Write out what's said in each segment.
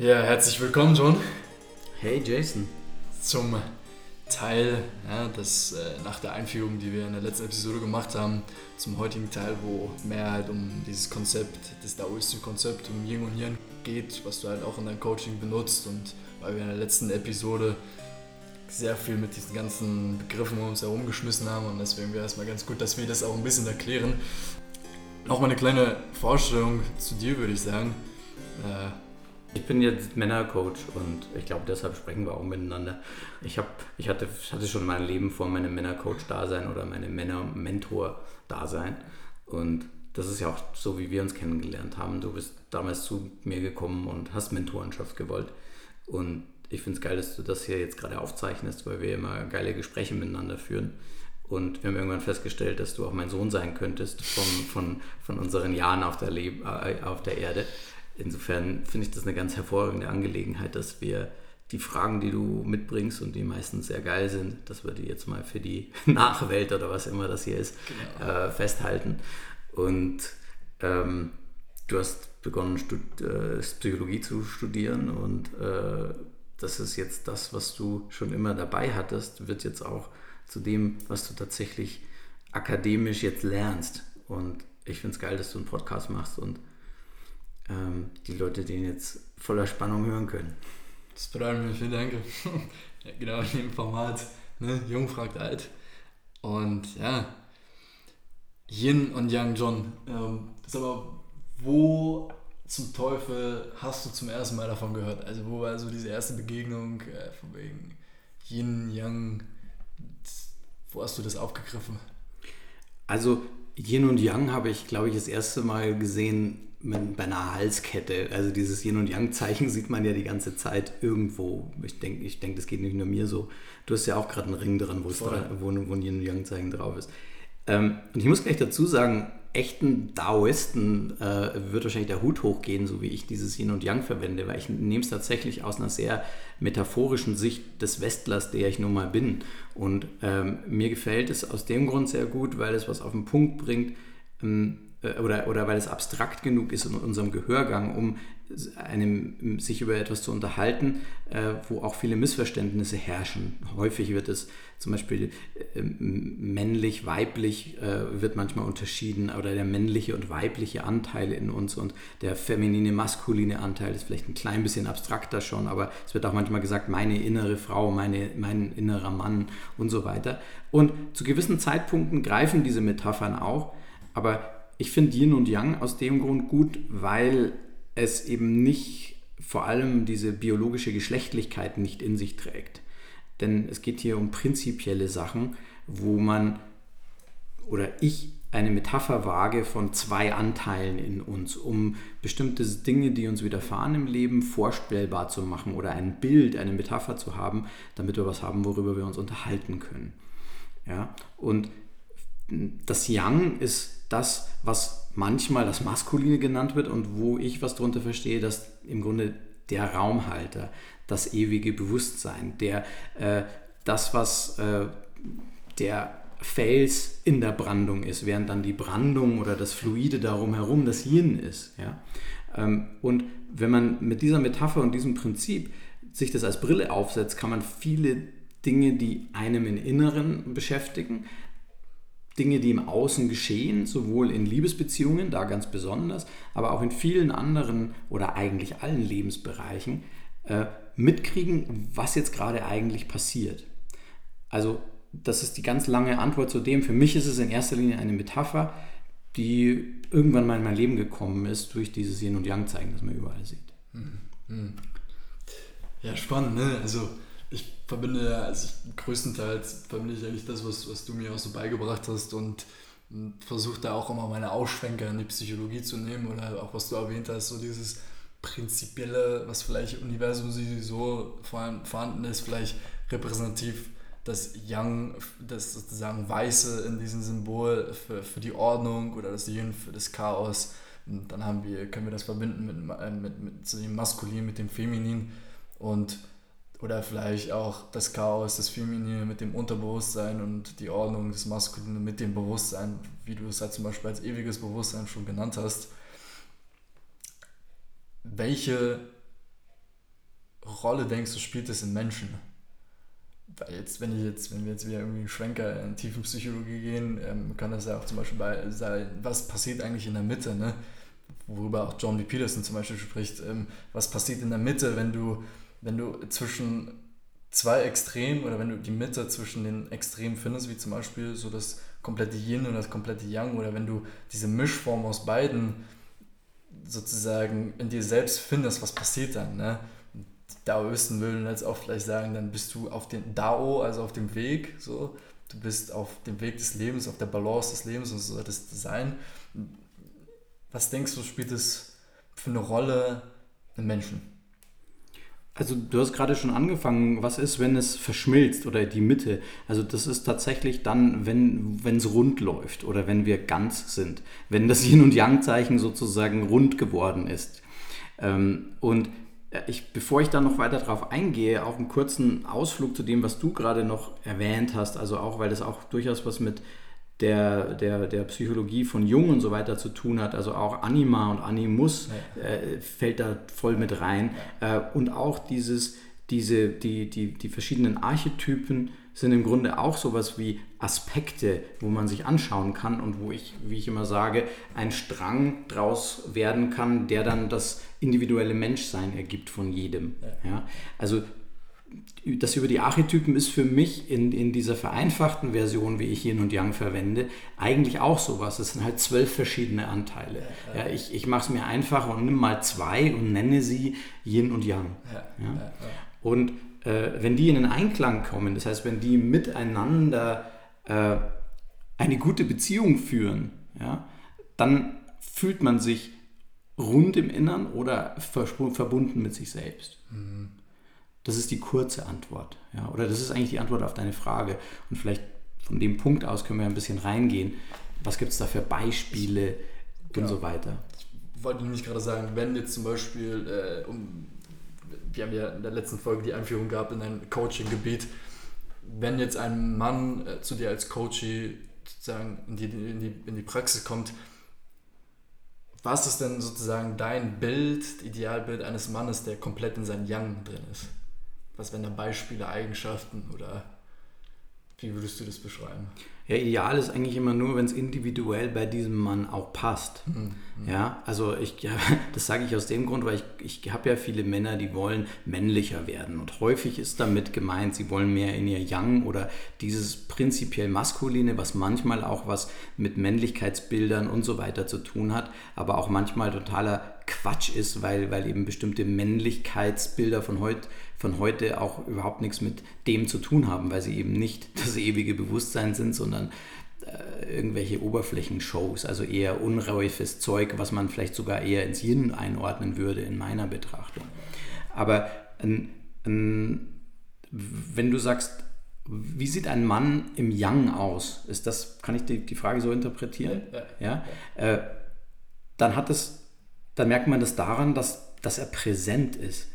Ja, herzlich willkommen, John. Hey, Jason. Zum Teil, ja, das, äh, nach der Einführung, die wir in der letzten Episode gemacht haben, zum heutigen Teil, wo mehr halt um dieses Konzept, das daoistische Konzept, um Yin und Yang geht, was du halt auch in deinem Coaching benutzt und weil wir in der letzten Episode sehr viel mit diesen ganzen Begriffen um uns herumgeschmissen haben und deswegen wäre es mal ganz gut, dass wir das auch ein bisschen erklären. Nochmal eine kleine Vorstellung zu dir, würde ich sagen. Äh, ich bin jetzt Männercoach und ich glaube, deshalb sprechen wir auch miteinander. Ich, hab, ich hatte, hatte schon mein Leben vor meinem Männercoach-Dasein oder meinem Männer-Mentor-Dasein. Und das ist ja auch so, wie wir uns kennengelernt haben. Du bist damals zu mir gekommen und hast Mentorenschaft gewollt. Und ich finde es geil, dass du das hier jetzt gerade aufzeichnest, weil wir immer geile Gespräche miteinander führen. Und wir haben irgendwann festgestellt, dass du auch mein Sohn sein könntest von, von, von unseren Jahren auf der, Leb äh, auf der Erde insofern finde ich das eine ganz hervorragende Angelegenheit, dass wir die Fragen, die du mitbringst und die meistens sehr geil sind, dass wir die jetzt mal für die Nachwelt oder was immer das hier ist, genau. äh, festhalten. Und ähm, du hast begonnen, Stud äh, Psychologie zu studieren und äh, das ist jetzt das, was du schon immer dabei hattest, wird jetzt auch zu dem, was du tatsächlich akademisch jetzt lernst. Und ich finde es geil, dass du einen Podcast machst und ähm, die Leute den jetzt voller Spannung hören können. Das bedeutet mir, vielen Dank. ja, genau in dem Format. Ne? Jung fragt alt. Und ja, Yin und Yang John. Ähm, sag mal, wo zum Teufel hast du zum ersten Mal davon gehört? Also wo war so diese erste Begegnung äh, von wegen Yin, Yang? Wo hast du das aufgegriffen? Also Yin und Yang habe ich, glaube ich, das erste Mal gesehen bei einer Halskette. Also dieses Yin und Yang-Zeichen sieht man ja die ganze Zeit irgendwo. Ich denke, ich denk, das geht nicht nur mir so. Du hast ja auch gerade einen Ring dran, wo, dran, wo, wo ein Yin und Yang-Zeichen drauf ist. Ähm, und ich muss gleich dazu sagen, echten Daoisten äh, wird wahrscheinlich der Hut hochgehen, so wie ich dieses Yin und Yang verwende, weil ich nehme es tatsächlich aus einer sehr metaphorischen Sicht des Westlers, der ich nun mal bin. Und ähm, mir gefällt es aus dem Grund sehr gut, weil es was auf den Punkt bringt. Ähm, äh, oder, oder weil es abstrakt genug ist in unserem Gehörgang, um einem, sich über etwas zu unterhalten, äh, wo auch viele Missverständnisse herrschen. Häufig wird es zum Beispiel äh, männlich, weiblich äh, wird manchmal unterschieden oder der männliche und weibliche Anteil in uns und der feminine, maskuline Anteil ist vielleicht ein klein bisschen abstrakter schon, aber es wird auch manchmal gesagt, meine innere Frau, meine, mein innerer Mann und so weiter. Und zu gewissen Zeitpunkten greifen diese Metaphern auch, aber ich finde Yin und Yang aus dem Grund gut, weil es eben nicht vor allem diese biologische Geschlechtlichkeit nicht in sich trägt. Denn es geht hier um prinzipielle Sachen, wo man oder ich eine Metapher wage von zwei Anteilen in uns, um bestimmte Dinge, die uns widerfahren im Leben, vorstellbar zu machen oder ein Bild, eine Metapher zu haben, damit wir was haben, worüber wir uns unterhalten können. Ja? Und das Yang ist das, was manchmal das Maskuline genannt wird und wo ich was darunter verstehe, dass im Grunde der Raumhalter, das ewige Bewusstsein, der, äh, das, was äh, der Fels in der Brandung ist, während dann die Brandung oder das Fluide darum herum das Yin ist. Ja? Ähm, und wenn man mit dieser Metapher und diesem Prinzip sich das als Brille aufsetzt, kann man viele Dinge, die einem im Inneren beschäftigen, Dinge, die im Außen geschehen, sowohl in Liebesbeziehungen, da ganz besonders, aber auch in vielen anderen oder eigentlich allen Lebensbereichen, äh, mitkriegen, was jetzt gerade eigentlich passiert. Also das ist die ganz lange Antwort zu dem. Für mich ist es in erster Linie eine Metapher, die irgendwann mal in mein Leben gekommen ist durch dieses Yin und Yang zeigen, das man überall sieht. Hm, hm. Ja, spannend, ne? Also ich verbinde, also ich, größtenteils verbinde ich eigentlich das, was, was du mir auch so beigebracht hast und, und versuche da auch immer meine Ausschwenker in die Psychologie zu nehmen oder auch was du erwähnt hast, so dieses prinzipielle, was vielleicht im Universum so vorhanden ist, vielleicht repräsentativ das Yang, das sozusagen Weiße in diesem Symbol für, für die Ordnung oder das Yin für das Chaos. Und dann haben wir, können wir das verbinden mit, äh, mit, mit dem Maskulin, mit dem Feminin und oder vielleicht auch das Chaos, das Feminine mit dem Unterbewusstsein und die Ordnung des Maskulinen mit dem Bewusstsein, wie du es halt zum Beispiel als ewiges Bewusstsein schon genannt hast. Welche Rolle denkst du, spielt es in Menschen? Weil jetzt, wenn ich jetzt, wenn wir jetzt wieder irgendwie einen Schwenker in tiefen Psychologie gehen, ähm, kann das ja auch zum Beispiel bei sein, was passiert eigentlich in der Mitte, ne? worüber auch John B. Peterson zum Beispiel spricht, ähm, was passiert in der Mitte, wenn du, wenn du zwischen zwei Extremen oder wenn du die Mitte zwischen den Extremen findest, wie zum Beispiel so das komplette Yin und das komplette Yang, oder wenn du diese Mischform aus beiden sozusagen in dir selbst findest, was passiert dann? Ne? Die Daoisten würden jetzt auch vielleicht sagen, dann bist du auf dem Dao, also auf dem Weg, so. Du bist auf dem Weg des Lebens, auf der Balance des Lebens und so soll das sein. Was denkst du, spielt es für eine Rolle im Menschen? Also du hast gerade schon angefangen, was ist, wenn es verschmilzt oder die Mitte? Also das ist tatsächlich dann, wenn es rund läuft oder wenn wir ganz sind, wenn das Yin- und Yang-Zeichen sozusagen rund geworden ist. Ähm, und äh, ich, bevor ich da noch weiter drauf eingehe, auch einen kurzen Ausflug zu dem, was du gerade noch erwähnt hast, also auch, weil das auch durchaus was mit der, der, der Psychologie von Jung und so weiter zu tun hat. Also auch Anima und Animus ja. äh, fällt da voll mit rein. Äh, und auch dieses, diese, die, die, die verschiedenen Archetypen sind im Grunde auch sowas wie Aspekte, wo man sich anschauen kann und wo ich, wie ich immer sage, ein Strang draus werden kann, der dann das individuelle Menschsein ergibt von jedem. Ja. ja? Also das über die Archetypen ist für mich in, in dieser vereinfachten Version, wie ich Yin und Yang verwende, eigentlich auch sowas. Es sind halt zwölf verschiedene Anteile. Ja, ich ich mache es mir einfach und nimm mal zwei und nenne sie Yin und Yang. Ja, und äh, wenn die in den Einklang kommen, das heißt, wenn die miteinander äh, eine gute Beziehung führen, ja, dann fühlt man sich rund im Innern oder verbunden mit sich selbst. Mhm. Das ist die kurze Antwort. Ja? Oder das ist eigentlich die Antwort auf deine Frage. Und vielleicht von dem Punkt aus können wir ein bisschen reingehen. Was gibt es da für Beispiele genau. und so weiter? Ich wollte nämlich gerade sagen, wenn jetzt zum Beispiel, äh, um, wir haben ja in der letzten Folge die Einführung gehabt in ein Coaching-Gebiet, wenn jetzt ein Mann äh, zu dir als Coachie sozusagen in die, in, die, in die Praxis kommt, was ist denn sozusagen dein Bild, Idealbild eines Mannes, der komplett in seinem Yang drin ist? Was wären da Beispiele, Eigenschaften oder wie würdest du das beschreiben? Ja, ideal ist eigentlich immer nur, wenn es individuell bei diesem Mann auch passt. Mhm. Ja, also ich, ja, das sage ich aus dem Grund, weil ich, ich habe ja viele Männer, die wollen männlicher werden. Und häufig ist damit gemeint, sie wollen mehr in ihr Yang oder dieses prinzipiell Maskuline, was manchmal auch was mit Männlichkeitsbildern und so weiter zu tun hat, aber auch manchmal totaler Quatsch ist, weil, weil eben bestimmte Männlichkeitsbilder von heute von heute auch überhaupt nichts mit dem zu tun haben, weil sie eben nicht das ewige Bewusstsein sind, sondern äh, irgendwelche Oberflächenshows, also eher unreifes Zeug, was man vielleicht sogar eher ins Yin einordnen würde in meiner Betrachtung. Aber ähm, ähm, wenn du sagst, wie sieht ein Mann im Yang aus? Ist das, kann ich die, die Frage so interpretieren? Ja. ja? ja? Äh, dann hat es, dann merkt man das daran, dass, dass er präsent ist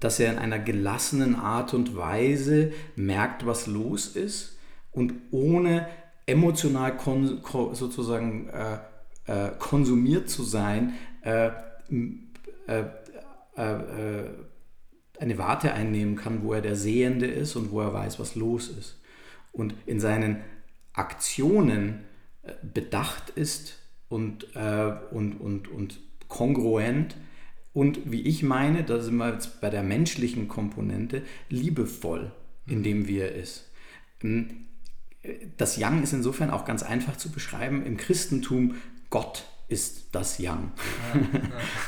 dass er in einer gelassenen Art und Weise merkt, was los ist und ohne emotional sozusagen äh, äh, konsumiert zu sein, äh, äh, äh, äh, eine Warte einnehmen kann, wo er der Sehende ist und wo er weiß, was los ist. Und in seinen Aktionen bedacht ist und, und, und, und kongruent und wie ich meine, da sind wir jetzt bei der menschlichen Komponente, liebevoll, indem wie er ist. Hm, das Yang ist insofern auch ganz einfach zu beschreiben. Im Christentum, Gott ist das Yang.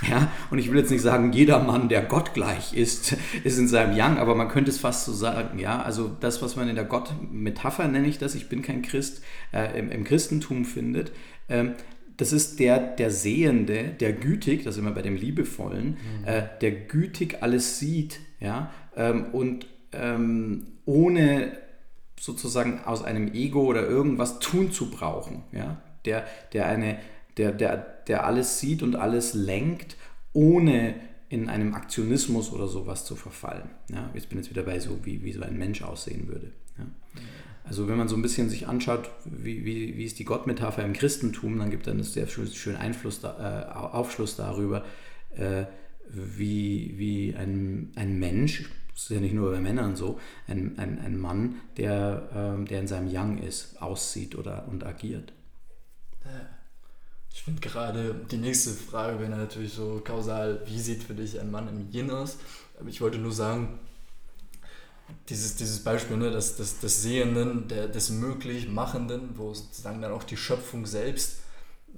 Ja, ja. und ich will jetzt nicht sagen, jeder Mann, der Gott gleich ist, ist in seinem Yang, aber man könnte es fast so sagen. Ja, also das, was man in der Gott-Metapher nenne ich das, ich bin kein Christ, äh, im, im, Christentum findet, ähm, das ist der, der Sehende, der gütig, das ist immer bei dem Liebevollen, mhm. äh, der gütig alles sieht, ja, ähm, und ähm, ohne sozusagen aus einem Ego oder irgendwas tun zu brauchen, ja, der, der eine, der, der, der alles sieht und alles lenkt, ohne in einem Aktionismus oder sowas zu verfallen. Ja, jetzt bin ich jetzt wieder bei so, wie, wie so ein Mensch aussehen würde. Ja. Also wenn man so ein bisschen sich anschaut, wie, wie, wie ist die Gottmetapher im Christentum, dann gibt dann sehr schön Einfluss, äh, Aufschluss darüber, äh, wie, wie ein, ein Mensch, das ist ja nicht nur bei Männern so, ein, ein, ein Mann, der, äh, der in seinem Yang ist, aussieht oder und agiert. Ich finde gerade die nächste Frage wäre natürlich so kausal, wie sieht für dich ein Mann im Yin aus? Aber ich wollte nur sagen, dieses, dieses Beispiel ne, des, des, des Sehenden, der, des Möglichmachenden, wo sozusagen dann auch die Schöpfung selbst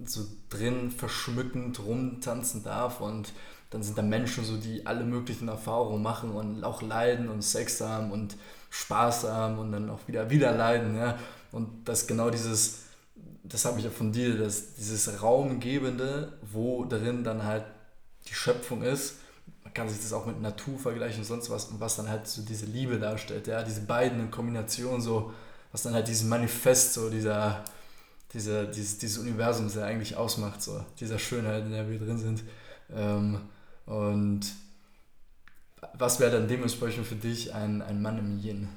so drin verschmückend rumtanzen darf und dann sind da Menschen so, die alle möglichen Erfahrungen machen und auch leiden und Sex haben und Spaß haben und dann auch wieder wieder leiden. Ja? Und das genau dieses, das habe ich ja von dir, dass dieses Raumgebende, wo darin dann halt die Schöpfung ist, man kann sich das auch mit Natur vergleichen und sonst was, und was dann halt so diese Liebe darstellt, ja, diese beiden in Kombination so, was dann halt dieses Manifest, so dieser, dieser, dieses, dieses Universum, das er eigentlich ausmacht, so, dieser Schönheit, in der wir drin sind. Ähm, und was wäre dann dementsprechend für dich ein, ein Mann im Yin?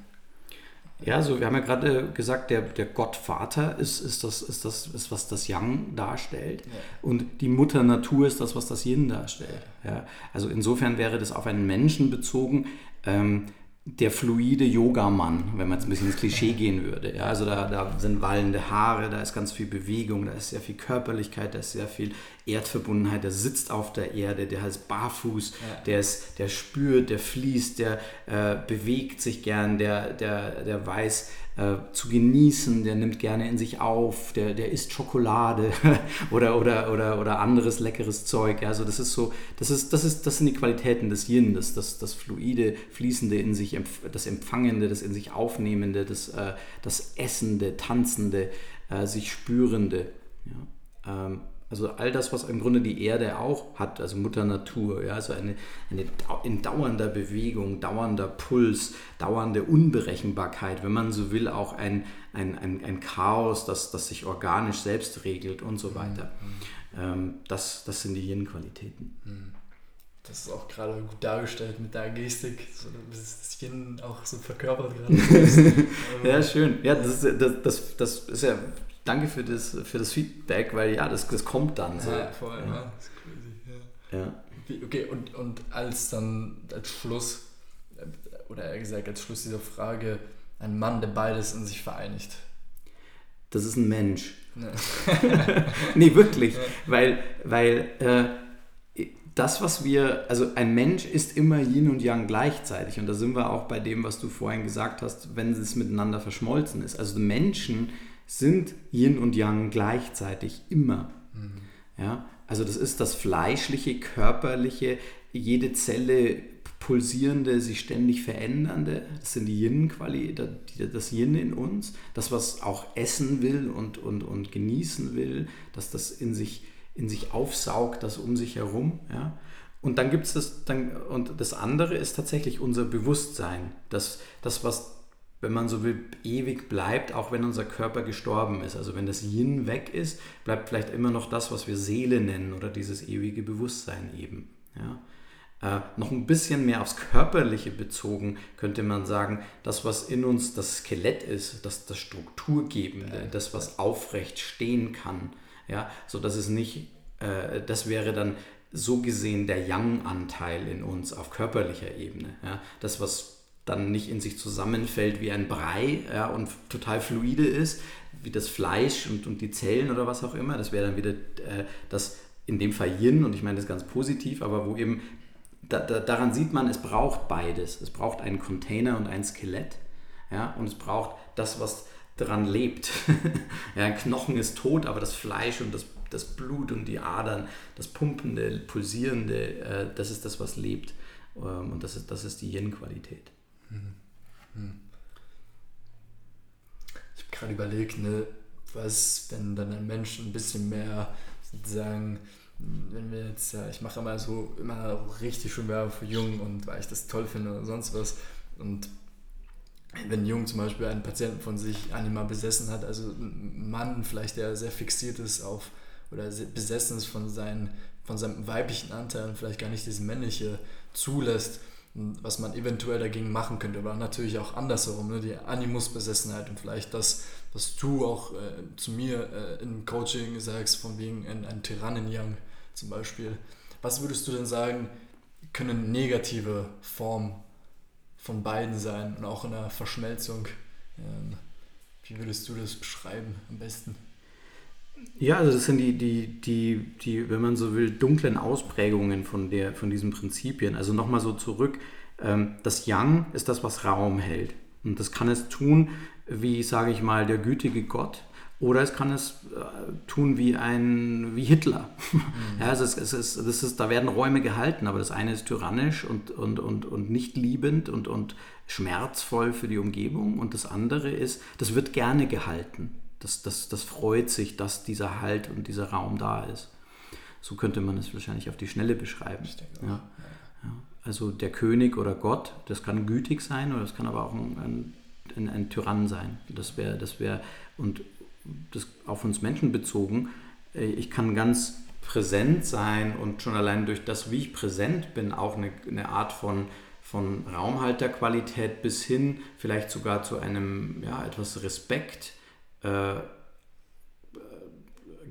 Ja, also wir haben ja gerade gesagt, der, der Gottvater ist, ist, das, ist das, ist, was das Yang darstellt. Ja. Und die Mutter Natur ist das, was das Yin darstellt. Ja. Also insofern wäre das auf einen Menschen bezogen. Ähm, der fluide Yogamann, wenn man jetzt ein bisschen ins Klischee gehen würde. Ja, also da, da sind wallende Haare, da ist ganz viel Bewegung, da ist sehr viel Körperlichkeit, da ist sehr viel Erdverbundenheit, der sitzt auf der Erde, der heißt barfuß, ja. der, ist, der spürt, der fließt, der äh, bewegt sich gern, der, der, der weiß, äh, zu genießen, der nimmt gerne in sich auf, der, der isst Schokolade oder, oder, oder, oder anderes leckeres Zeug. Also das ist so, das ist, das ist, das sind die Qualitäten des Yin, das, das, das fluide, fließende in sich, das Empfangende, das in sich Aufnehmende, das, äh, das Essende, Tanzende, äh, sich Spürende. Ja. Ähm, also all das, was im Grunde die Erde auch hat, also Mutter Natur, ja, also eine, eine in dauernder Bewegung, dauernder Puls, dauernde Unberechenbarkeit, wenn man so will, auch ein, ein, ein, ein Chaos, das, das sich organisch selbst regelt und so weiter. Mhm. Ähm, das, das sind die Yin-Qualitäten. Mhm. Das ist auch gerade gut dargestellt mit der Gestik, so das Yin auch so verkörpert gerade. ja, schön. Ja, das, das, das, das ist ja danke für das, für das Feedback, weil ja, das, das kommt dann. So. Ja, voll, ja. ja. Das ist crazy, ja. ja. Okay, und, und als dann als Schluss, oder eher gesagt, als Schluss dieser Frage, ein Mann, der beides in sich vereinigt. Das ist ein Mensch. Nee, nee wirklich. Ja. Weil, weil äh, das, was wir, also ein Mensch ist immer Yin und Yang gleichzeitig. Und da sind wir auch bei dem, was du vorhin gesagt hast, wenn es miteinander verschmolzen ist. Also Menschen sind Yin und Yang gleichzeitig immer. Mhm. Ja, also das ist das fleischliche, körperliche, jede Zelle pulsierende, sich ständig verändernde. Das sind die Yin-Qualität, das Yin in uns, das, was auch essen will und, und, und genießen will, dass das in sich, in sich aufsaugt, das um sich herum. Ja. Und dann gibt es das, dann, und das andere ist tatsächlich unser Bewusstsein, das, das was wenn man so will, ewig bleibt, auch wenn unser Körper gestorben ist. Also wenn das Yin weg ist, bleibt vielleicht immer noch das, was wir Seele nennen oder dieses ewige Bewusstsein eben. Ja. Äh, noch ein bisschen mehr aufs Körperliche bezogen könnte man sagen, das, was in uns das Skelett ist, das, das Strukturgebende, das, was aufrecht stehen kann, ja, so dass es nicht, äh, das wäre dann so gesehen der Yang-Anteil in uns auf körperlicher Ebene. Ja, das, was dann nicht in sich zusammenfällt wie ein Brei ja, und total fluide ist, wie das Fleisch und, und die Zellen oder was auch immer. Das wäre dann wieder äh, das in dem Fall Yin und ich meine das ganz positiv, aber wo eben da, da, daran sieht man, es braucht beides. Es braucht einen Container und ein Skelett ja, und es braucht das, was daran lebt. ja, ein Knochen ist tot, aber das Fleisch und das, das Blut und die Adern, das pumpende, pulsierende, äh, das ist das, was lebt. Ähm, und das ist, das ist die Yin-Qualität. Ich habe gerade überlegt, ne, was, wenn dann ein Mensch ein bisschen mehr sozusagen, wenn wir jetzt, ja, ich mache immer so, immer richtig schön Werbung für Jung und weil ich das toll finde oder sonst was. Und wenn Jung zum Beispiel einen Patienten von sich Anima besessen hat, also ein Mann vielleicht, der sehr fixiert ist auf oder besessen ist von, seinen, von seinem weiblichen Anteil und vielleicht gar nicht dieses männliche zulässt, was man eventuell dagegen machen könnte, aber natürlich auch andersherum, ne? die Animusbesessenheit und vielleicht das, was du auch äh, zu mir äh, im Coaching sagst, von wegen ein, ein Tyrannen-Young zum Beispiel. Was würdest du denn sagen, können negative Formen von beiden sein und auch in der Verschmelzung. Ähm, wie würdest du das beschreiben am besten? Ja, also das sind die, die, die, die, wenn man so will, dunklen Ausprägungen von, der, von diesen Prinzipien. Also nochmal so zurück, ähm, das Yang ist das, was Raum hält. Und das kann es tun, wie, sage ich mal, der gütige Gott, oder es kann es äh, tun wie ein wie Hitler. Mhm. Ja, also es, es ist, das ist, da werden Räume gehalten, aber das eine ist tyrannisch und, und, und, und nicht liebend und, und schmerzvoll für die Umgebung. Und das andere ist, das wird gerne gehalten. Das, das, das freut sich, dass dieser Halt und dieser Raum da ist. So könnte man es wahrscheinlich auf die Schnelle beschreiben. Ja. Ja. Also der König oder Gott, das kann gütig sein oder das kann aber auch ein, ein, ein Tyrann sein. Das wäre, das wäre, und das auf uns Menschen bezogen, äh, ich kann ganz präsent sein und schon allein durch das, wie ich präsent bin, auch eine, eine Art von, von Raumhalterqualität bis hin vielleicht sogar zu einem ja, etwas Respekt äh, äh,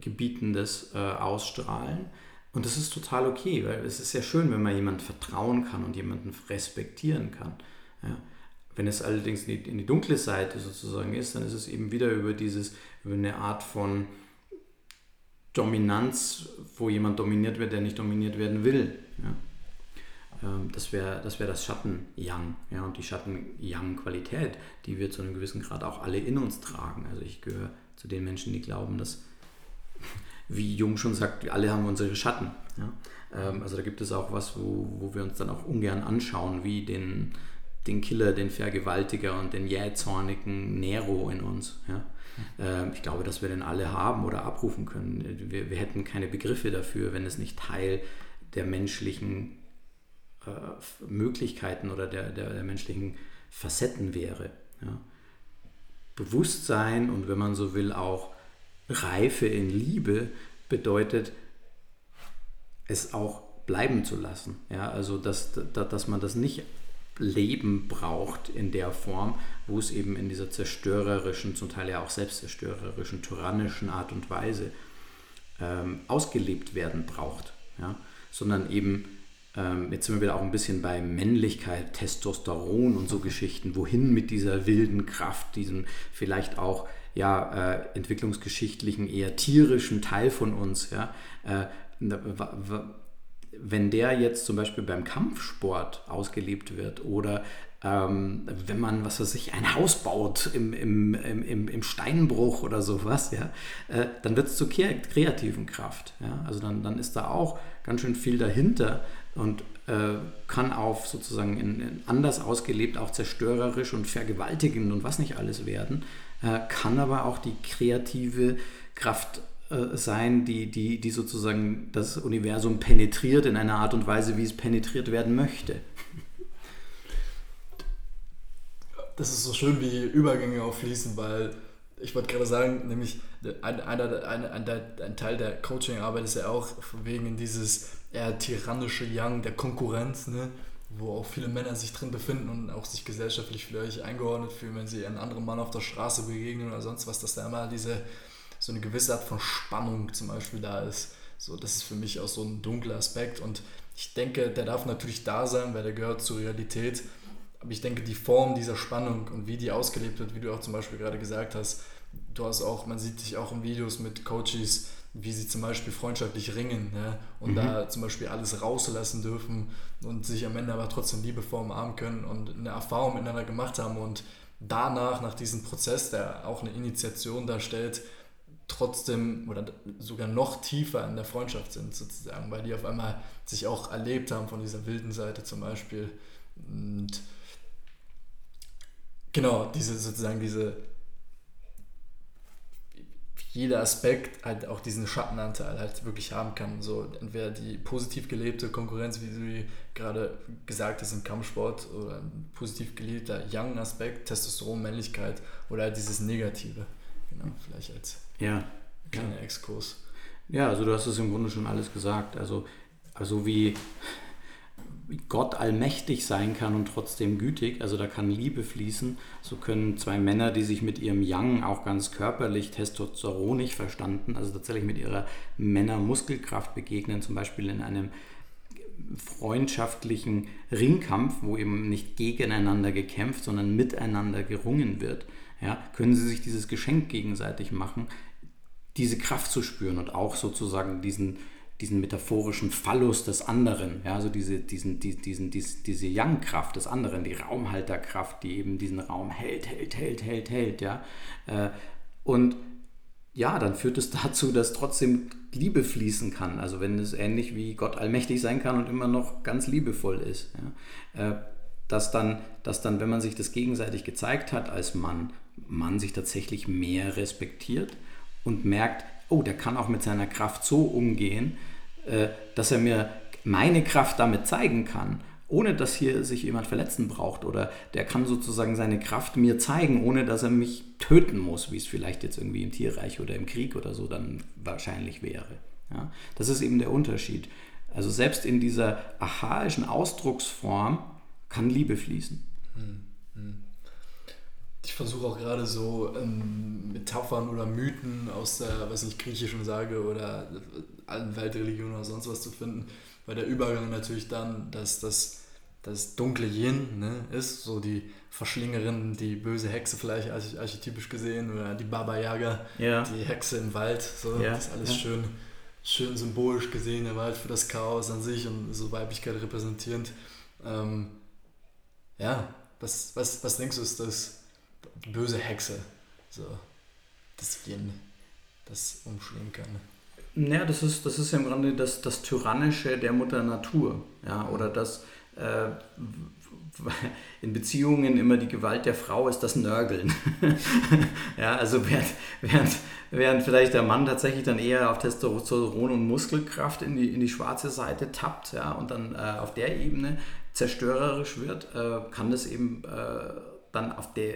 gebietendes äh, Ausstrahlen. Und das ist total okay, weil es ist ja schön, wenn man jemandem vertrauen kann und jemanden respektieren kann. Ja. Wenn es allerdings in die, in die, dunkle Seite sozusagen ist, dann ist es eben wieder über dieses, über eine Art von Dominanz, wo jemand dominiert wird, der nicht dominiert werden will. Ja. Ähm, das wäre das, wär das Schatten-Yang. Ja, und die Schatten-Yang-Qualität, die wir zu einem gewissen Grad auch alle in uns tragen. Also ich gehöre zu den Menschen, die glauben, dass, wie Jung schon sagt, wir alle haben unsere Schatten. Ja. Ähm, also da gibt es auch was, wo, wo wir uns dann auch ungern anschauen, wie den den Killer, den Vergewaltiger und den jähzornigen Nero in uns. Ja? Ähm, ich glaube, dass wir den alle haben oder abrufen können. Wir, wir hätten keine Begriffe dafür, wenn es nicht Teil der menschlichen äh, Möglichkeiten oder der, der, der, menschlichen Facetten wäre. Ja? Bewusstsein und wenn man so will auch Reife in Liebe bedeutet, es auch bleiben zu lassen. Ja? Also dass, dass man das nicht Leben braucht in der Form, wo es eben in dieser zerstörerischen, zum Teil ja auch selbstzerstörerischen, tyrannischen Art und Weise ähm, ausgelebt werden braucht. Ja? Sondern eben, ähm, jetzt sind wir wieder auch ein bisschen bei Männlichkeit, Testosteron und so Geschichten, wohin mit dieser wilden Kraft, diesem vielleicht auch ja, äh, entwicklungsgeschichtlichen, eher tierischen Teil von uns, ja, äh, wenn der jetzt zum Beispiel beim Kampfsport ausgelebt wird oder ähm, wenn man, was weiß ich, ein Haus baut im, im, im, im Steinbruch oder sowas, ja, äh, dann wird es zur kreativen Kraft. Ja? Also dann, dann ist da auch ganz schön viel dahinter und äh, kann auf sozusagen in, in anders ausgelebt auch zerstörerisch und vergewaltigend und was nicht alles werden, äh, kann aber auch die kreative Kraft äh, sein, die, die, die sozusagen das Universum penetriert in einer Art und Weise, wie es penetriert werden möchte. Das ist so schön, wie Übergänge auch fließen, weil ich wollte gerade sagen, nämlich ein, einer, ein, ein, ein Teil der Coaching-Arbeit ist ja auch wegen dieses eher tyrannische Young der Konkurrenz, ne? wo auch viele Männer sich drin befinden und auch sich gesellschaftlich vielleicht eingeordnet fühlen, wenn sie einem anderen Mann auf der Straße begegnen oder sonst was, dass da immer diese so eine gewisse Art von Spannung zum Beispiel da ist. So, das ist für mich auch so ein dunkler Aspekt und ich denke, der darf natürlich da sein, weil der gehört zur Realität. Aber ich denke, die Form dieser Spannung und wie die ausgelebt wird, wie du auch zum Beispiel gerade gesagt hast, du hast auch, man sieht dich auch in Videos mit Coaches, wie sie zum Beispiel freundschaftlich ringen ja, und mhm. da zum Beispiel alles rauslassen dürfen und sich am Ende aber trotzdem liebevoll umarmen können und eine Erfahrung miteinander gemacht haben und danach, nach diesem Prozess, der auch eine Initiation darstellt, trotzdem oder sogar noch tiefer in der Freundschaft sind, sozusagen, weil die auf einmal sich auch erlebt haben von dieser wilden Seite zum Beispiel. Und genau, diese sozusagen diese jeder Aspekt halt auch diesen Schattenanteil halt wirklich haben kann. So entweder die positiv gelebte Konkurrenz, wie du gerade gesagt hast im Kampfsport, oder ein positiv gelebter Young-Aspekt, Testosteron, Männlichkeit oder halt dieses Negative. Genau, vielleicht als ja. kleiner Exkurs. Ja, also du hast es im Grunde schon alles gesagt. Also, also wie Gott allmächtig sein kann und trotzdem gütig, also da kann Liebe fließen, so können zwei Männer, die sich mit ihrem Yang auch ganz körperlich, testosteronisch verstanden, also tatsächlich mit ihrer Männermuskelkraft begegnen, zum Beispiel in einem freundschaftlichen Ringkampf, wo eben nicht gegeneinander gekämpft, sondern miteinander gerungen wird, ja, können sie sich dieses Geschenk gegenseitig machen, diese Kraft zu spüren und auch sozusagen diesen, diesen metaphorischen Phallus des anderen, ja, also diese, diesen, die, diesen, diese, diese Yang-Kraft des anderen, die Raumhalterkraft, die eben diesen Raum hält, hält, hält, hält, hält, ja. Äh, und ja, dann führt es dazu, dass trotzdem Liebe fließen kann. Also wenn es ähnlich wie Gott allmächtig sein kann und immer noch ganz liebevoll ist. Ja. Äh, dass, dann, dass dann, wenn man sich das gegenseitig gezeigt hat als Mann, man sich tatsächlich mehr respektiert und merkt, oh, der kann auch mit seiner Kraft so umgehen, äh, dass er mir meine Kraft damit zeigen kann, ohne dass hier sich jemand verletzen braucht. Oder der kann sozusagen seine Kraft mir zeigen, ohne dass er mich töten muss, wie es vielleicht jetzt irgendwie im Tierreich oder im Krieg oder so dann wahrscheinlich wäre. Ja? Das ist eben der Unterschied. Also selbst in dieser archaischen Ausdrucksform kann Liebe fließen. Hm, hm. Versuche auch gerade so ähm, Metaphern oder Mythen aus der, weiß nicht, griechischen Sage oder allen Weltreligionen oder sonst was zu finden, weil der Übergang natürlich dann, dass das, das dunkle Yin ne, ist, so die Verschlingerin, die böse Hexe vielleicht archetypisch gesehen oder die Baba Yaga, ja. die Hexe im Wald, so, ja. das ist alles ja. schön, schön symbolisch gesehen, der Wald für das Chaos an sich und so Weiblichkeit repräsentierend. Ähm, ja, was, was, was denkst du, ist das böse Hexe, so das Yin, das umschlingen kann? Naja, das ist, das ist im Grunde das, das Tyrannische der Mutter Natur, ja, oder das äh, in Beziehungen immer die Gewalt der Frau ist das Nörgeln. ja, also während, während, während vielleicht der Mann tatsächlich dann eher auf Testosteron und Muskelkraft in die, in die schwarze Seite tappt ja, und dann äh, auf der Ebene zerstörerisch wird, äh, kann das eben äh, dann auf der,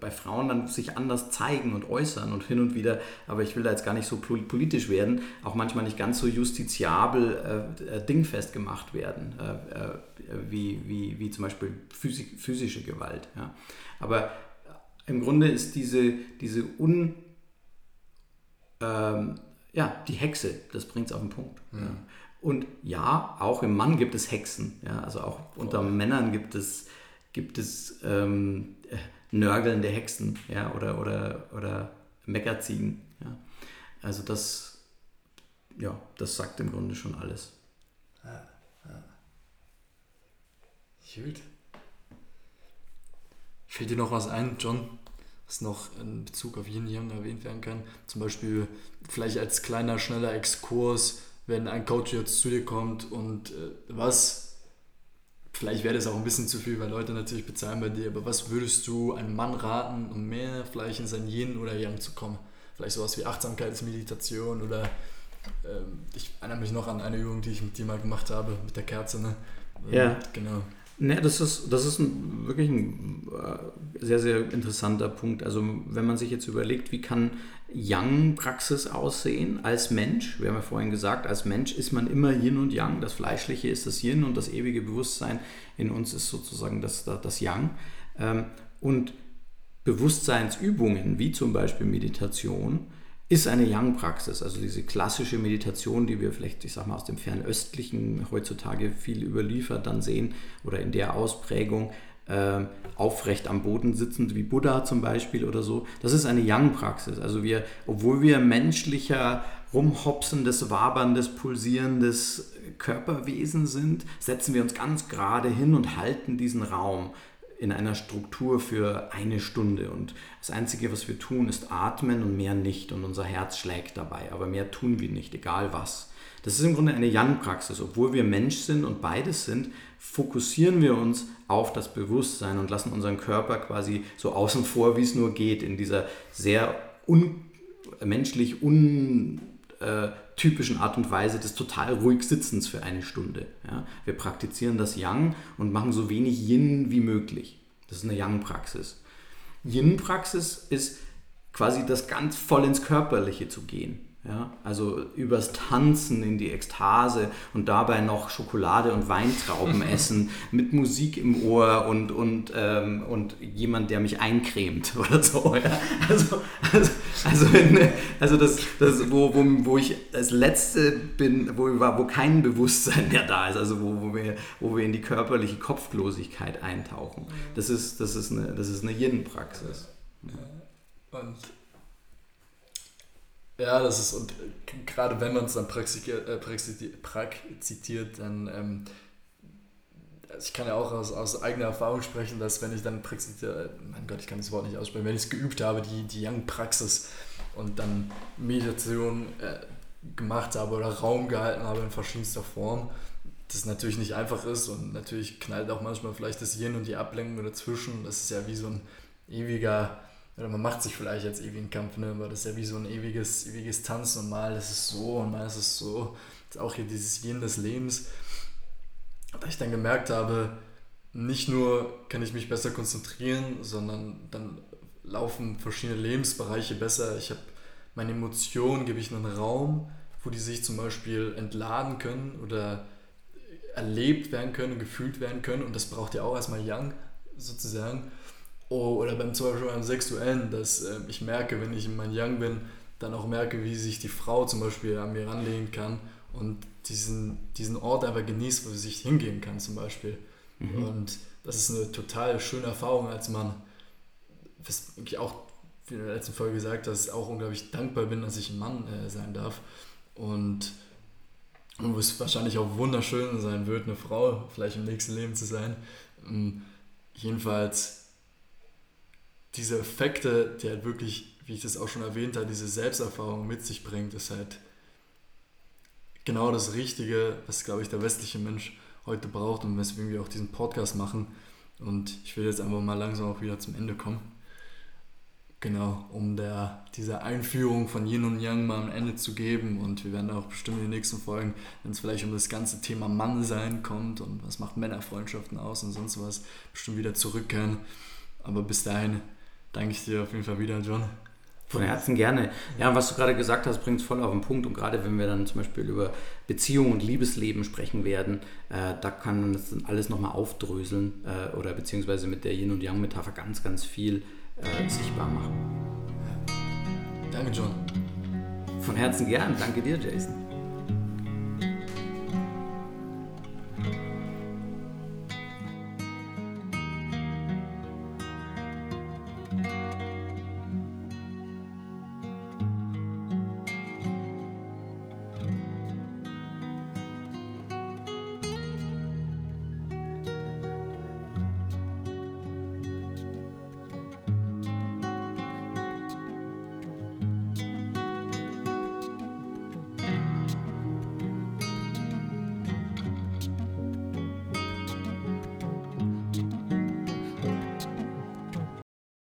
bei Frauen dann sich anders zeigen und äußern und hin und wieder, aber ich will da jetzt gar nicht so politisch werden, auch manchmal nicht ganz so justiziabel äh, äh dingfest gemacht werden, äh, äh, wie, wie, wie zum Beispiel physik, physische Gewalt. Ja. Aber im Grunde ist diese, diese Un... Ähm, ja, die Hexe, das bringt es auf den Punkt. Mhm. Ja. Und ja, auch im Mann gibt es Hexen. Ja, also auch unter Männern gibt es, gibt es ähm, äh, nörgelnde Hexen ja, oder, oder, oder Meckerziegen. Ja. Also das, ja, das sagt im Grunde schon alles. Ja, ja. Gut. Fällt dir noch was ein, John, was noch in Bezug auf Yin Yang erwähnt werden kann? Zum Beispiel vielleicht als kleiner, schneller Exkurs, wenn ein Coach jetzt zu dir kommt und äh, was, vielleicht wäre das auch ein bisschen zu viel, weil Leute natürlich bezahlen bei dir, aber was würdest du einem Mann raten, um mehr vielleicht in sein Yin oder Yang zu kommen? Vielleicht sowas wie Achtsamkeitsmeditation oder ähm, ich erinnere mich noch an eine Übung, die ich mit dir mal gemacht habe, mit der Kerze. Ne? Ja. Genau. Ne, das ist, das ist ein, wirklich ein äh, sehr, sehr interessanter Punkt. Also wenn man sich jetzt überlegt, wie kann Yang-Praxis aussehen als Mensch? Wir haben ja vorhin gesagt, als Mensch ist man immer Yin und Yang. Das Fleischliche ist das Yin und das ewige Bewusstsein in uns ist sozusagen das, das Yang. Ähm, und Bewusstseinsübungen, wie zum Beispiel Meditation, ist eine Yang-Praxis, also diese klassische Meditation, die wir vielleicht, ich sag mal, aus dem Fernöstlichen heutzutage viel überliefert dann sehen oder in der Ausprägung äh, aufrecht am Boden sitzend wie Buddha zum Beispiel oder so. Das ist eine Yang-Praxis. Also wir, obwohl wir menschlicher, rumhopsendes, waberndes, pulsierendes Körperwesen sind, setzen wir uns ganz gerade hin und halten diesen Raum in einer Struktur für eine Stunde. Und das Einzige, was wir tun, ist atmen und mehr nicht. Und unser Herz schlägt dabei. Aber mehr tun wir nicht, egal was. Das ist im Grunde eine Yang-Praxis. Obwohl wir Mensch sind und beides sind, fokussieren wir uns auf das Bewusstsein und lassen unseren Körper quasi so außen vor, wie es nur geht, in dieser sehr un menschlich un äh, typischen Art und Weise des total ruhig Sitzens für eine Stunde. Ja? Wir praktizieren das Yang und machen so wenig Yin wie möglich. Das ist eine Yang-Praxis. Yin-Praxis ist quasi das ganz voll ins Körperliche zu gehen. Ja, also übers Tanzen in die Ekstase und dabei noch Schokolade und Weintrauben essen, mit Musik im Ohr und, und, ähm, und jemand, der mich eincremt oder so. Ja. Also, also, also, also das, das wo, wo, wo ich das Letzte bin, wo, wo kein Bewusstsein mehr da ist, also wo, wo, wir, wo wir in die körperliche Kopflosigkeit eintauchen. Das ist, das ist eine, das ist eine Yin-Praxis. Und ja, das ist, und gerade wenn man es dann praktiziert, äh, praktiziert dann, ähm, also ich kann ja auch aus, aus eigener Erfahrung sprechen, dass wenn ich dann praktiziere, mein Gott, ich kann das Wort nicht aussprechen, wenn ich es geübt habe, die, die Young-Praxis und dann Meditation äh, gemacht habe oder Raum gehalten habe in verschiedenster Form, das natürlich nicht einfach ist und natürlich knallt auch manchmal vielleicht das Yin und die Ablenkung dazwischen. Das ist ja wie so ein ewiger oder man macht sich vielleicht jetzt ewigen Kampf, ne? aber das ist ja wie so ein ewiges, ewiges Tanzen und mal ist es so und mal ist es so. Das ist auch hier dieses Yin des Lebens. Da ich dann gemerkt habe, nicht nur kann ich mich besser konzentrieren, sondern dann laufen verschiedene Lebensbereiche besser. Ich habe meine Emotionen, gebe ich einen Raum, wo die sich zum Beispiel entladen können oder erlebt werden können, gefühlt werden können. Und das braucht ja auch erstmal Yang sozusagen. Oh, oder beim zum Beispiel beim Sexuellen, dass äh, ich merke, wenn ich in meinem Young bin, dann auch merke, wie sich die Frau zum Beispiel an mir ranlegen kann und diesen, diesen Ort einfach genießt, wo sie sich hingehen kann zum Beispiel. Mhm. Und das ist eine total schöne Erfahrung als Mann. Was ich auch wie in der letzten Folge gesagt dass ich auch unglaublich dankbar bin, dass ich ein Mann äh, sein darf. Und, und wo es wahrscheinlich auch wunderschön sein wird, eine Frau vielleicht im nächsten Leben zu sein. Um, jedenfalls diese Effekte, die halt wirklich, wie ich das auch schon erwähnt habe, diese Selbsterfahrung mit sich bringt, ist halt genau das Richtige, was, glaube ich, der westliche Mensch heute braucht und weswegen wir auch diesen Podcast machen. Und ich will jetzt einfach mal langsam auch wieder zum Ende kommen. Genau, um der, dieser Einführung von Yin und Yang mal ein Ende zu geben. Und wir werden auch bestimmt in den nächsten Folgen, wenn es vielleicht um das ganze Thema Mannsein kommt und was macht Männerfreundschaften aus und sonst was, bestimmt wieder zurückkehren. Aber bis dahin danke ich dir auf jeden Fall wieder, John. Von Herzen gerne. Ja, und was du gerade gesagt hast, bringt es voll auf den Punkt. Und gerade wenn wir dann zum Beispiel über Beziehung und Liebesleben sprechen werden, äh, da kann man das dann alles nochmal aufdröseln äh, oder beziehungsweise mit der Yin- und Yang-Metapher ganz, ganz viel äh, sichtbar machen. Danke, John. Von Herzen gern. Danke dir, Jason.